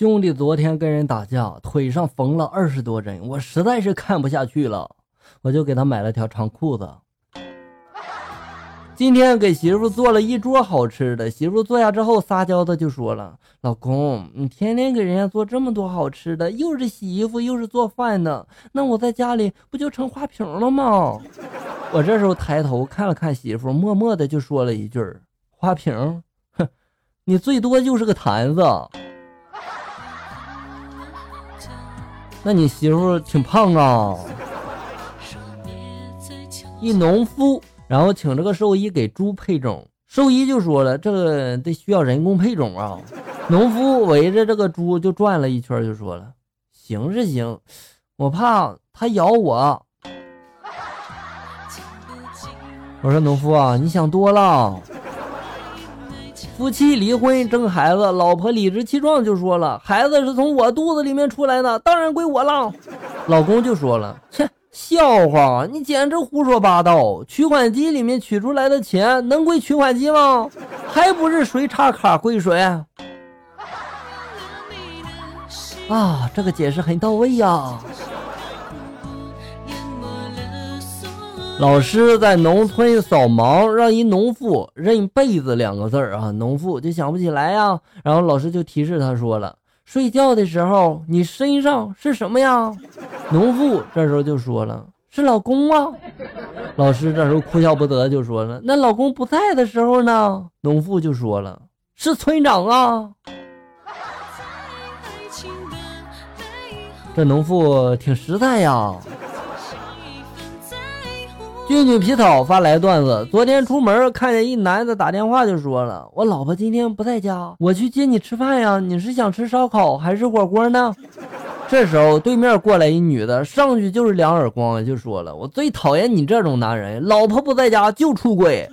兄弟昨天跟人打架，腿上缝了二十多针，我实在是看不下去了，我就给他买了条长裤子。今天给媳妇做了一桌好吃的，媳妇坐下之后撒娇的就说了：“老公，你天天给人家做这么多好吃的，又是洗衣服又是做饭的，那我在家里不就成花瓶了吗？”我这时候抬头看了看媳妇，默默的就说了一句：“花瓶，哼，你最多就是个坛子。”那你媳妇挺胖啊。一农夫。然后请这个兽医给猪配种，兽医就说了，这个得需要人工配种啊。农夫围着这个猪就转了一圈，就说了，行是行，我怕它咬我。我说农夫啊，你想多了。夫妻离婚争孩子，老婆理直气壮就说了，孩子是从我肚子里面出来的，当然归我了。老公就说了，切。笑话，你简直胡说八道！取款机里面取出来的钱能归取款机吗？还不是谁插卡归谁？啊，这个解释很到位呀！老师在农村扫盲，让一农妇认“被子”两个字儿啊，农妇就想不起来呀。然后老师就提示他说了。睡觉的时候，你身上是什么呀？农妇这时候就说了：“是老公啊。”老师这时候哭笑不得，就说了：“那老公不在的时候呢？”农妇就说了：“是村长啊。”这农妇挺实在呀。俊女皮草发来段子：昨天出门看见一男的打电话就说了：“我老婆今天不在家，我去接你吃饭呀。你是想吃烧烤还是火锅呢？”这时候对面过来一女的，上去就是两耳光，就说了：“我最讨厌你这种男人，老婆不在家就出轨。”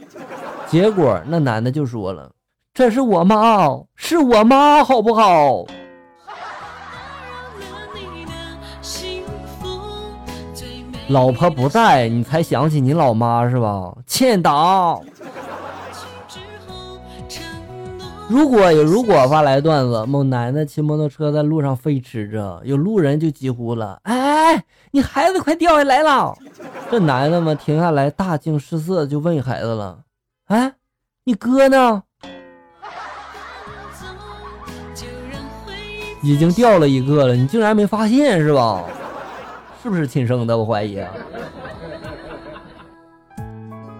结果那男的就说了：“这是我妈，是我妈，好不好？”老婆不在，你才想起你老妈是吧？欠打。如果有如果发来段子，某男的骑摩托车在路上飞驰着，有路人就急呼了：“哎哎，你孩子快掉下来了！”这男的嘛停下来，大惊失色，就问孩子了：“哎，你哥呢？”已经掉了一个了，你竟然没发现是吧？是不是亲生的？我怀疑啊。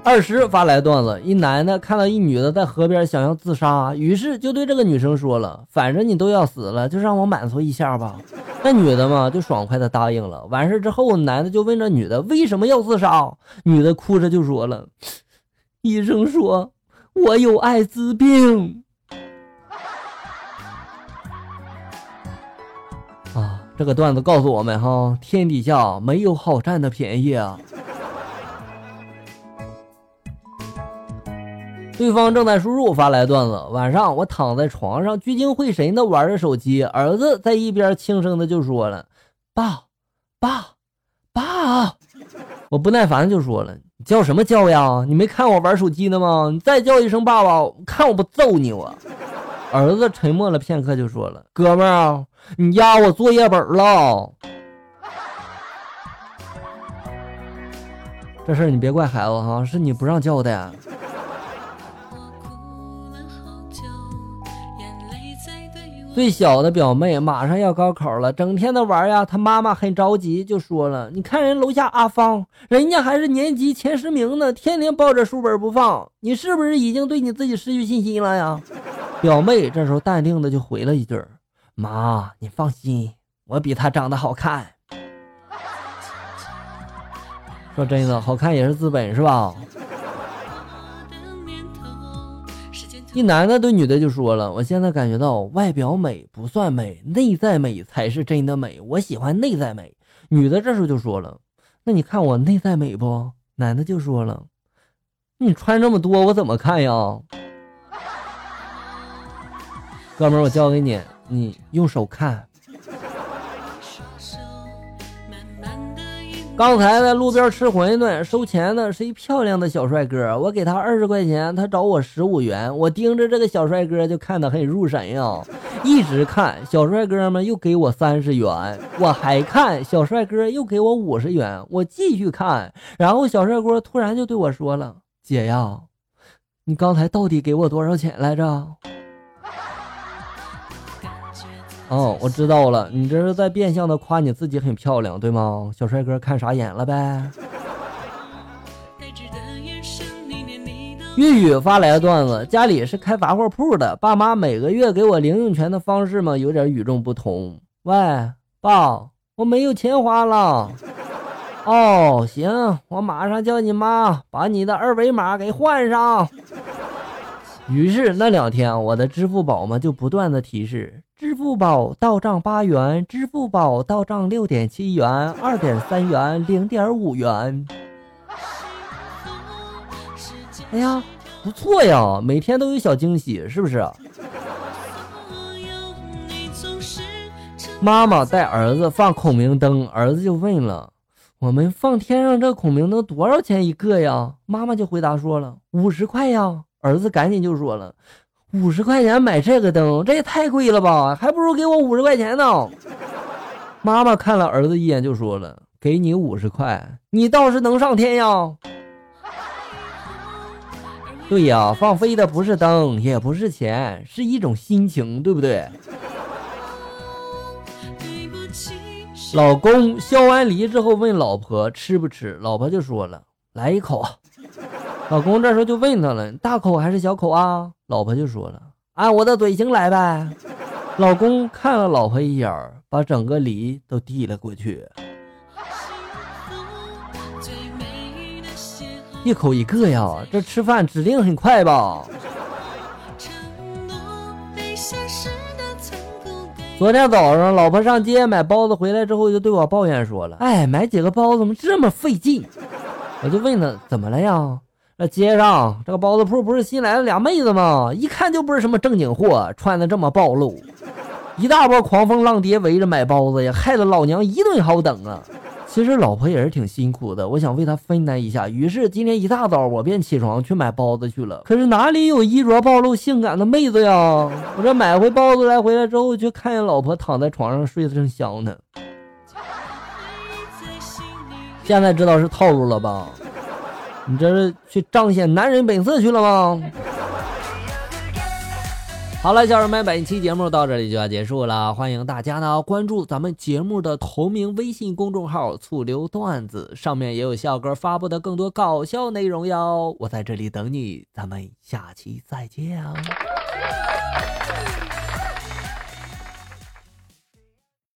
二十发来段子：一男的看到一女的在河边想要自杀，于是就对这个女生说了：“反正你都要死了，就让我满足一下吧。”那女的嘛就爽快的答应了。完事之后，男的就问这女的为什么要自杀，女的哭着就说了：“医生说我有艾滋病。”这个段子告诉我们哈，天底下没有好占的便宜啊！对方正在输入发来段子，晚上我躺在床上聚精会神的玩着手机，儿子在一边轻声的就说了：“爸，爸，爸！”我不耐烦就说了：“你叫什么叫呀？你没看我玩手机呢吗？你再叫一声爸爸，看我不揍你我！”儿子沉默了片刻就说了：“哥们儿。”你压我作业本了，这事儿你别怪孩子哈，是你不让叫的。最小的表妹马上要高考了，整天的玩呀，她妈妈很着急，就说了：“你看人楼下阿芳，人家还是年级前十名呢，天天抱着书本不放，你是不是已经对你自己失去信心了呀？”表妹这时候淡定的就回了一句。妈，你放心，我比他长得好看。说真的，好看也是资本，是吧？一男的对女的就说了：“我现在感觉到外表美不算美，内在美才是真的美。我喜欢内在美。”女的这时候就说了：“那你看我内在美不？”男的就说了：“你穿这么多，我怎么看呀？”哥们，我教给你。你用手看。刚才在路边吃馄饨，收钱的是一漂亮的小帅哥，我给他二十块钱，他找我十五元。我盯着这个小帅哥就看得很入神呀，一直看小帅哥们又给我三十元，我还看小帅哥又给我五十元，我继续看，然后小帅哥突然就对我说了：“姐呀，你刚才到底给我多少钱来着？”哦，我知道了，你这是在变相的夸你自己很漂亮，对吗？小帅哥看傻眼了呗。玉玉发来的段子：家里是开杂货铺的，爸妈每个月给我零用钱的方式嘛，有点与众不同。喂，爸，我没有钱花了。哦，行，我马上叫你妈把你的二维码给换上。于是那两天，我的支付宝嘛就不断的提示。支付宝到账八元，支付宝到账六点七元，二点三元，零点五元。哎呀，不错呀，每天都有小惊喜，是不是？妈妈带儿子放孔明灯，儿子就问了：“我们放天上这孔明灯多少钱一个呀？”妈妈就回答说了：“五十块呀。”儿子赶紧就说了。五十块钱买这个灯，这也太贵了吧！还不如给我五十块钱呢。妈妈看了儿子一眼，就说了：“给你五十块，你倒是能上天呀！”对呀，放飞的不是灯，也不是钱，是一种心情，对不对？老公削完梨之后问老婆吃不吃，老婆就说了：“来一口。”老公这时候就问他了：“大口还是小口啊？”老婆就说了：“按我的嘴型来呗。”老公看了老婆一眼，把整个梨都递了过去。一口一个呀，这吃饭指定很快吧？昨天早上，老婆上街买包子回来之后，就对我抱怨说了：“哎，买几个包子怎么这么费劲？”我就问他：“怎么了呀？”那街上这个包子铺不是新来了俩妹子吗？一看就不是什么正经货，穿的这么暴露，一大波狂风浪蝶围着买包子呀，害得老娘一顿好等啊！其实老婆也是挺辛苦的，我想为她分担一下，于是今天一大早我便起床去买包子去了。可是哪里有衣着暴露、性感的妹子呀？我这买回包子来回来之后，却看见老婆躺在床上睡得正香呢。现在知道是套路了吧？你这是去彰显男人本色去了吗？好了，小人们，本期节目到这里就要结束了。欢迎大家呢关注咱们节目的同名微信公众号“醋溜段子”，上面也有笑哥发布的更多搞笑内容哟。我在这里等你，咱们下期再见。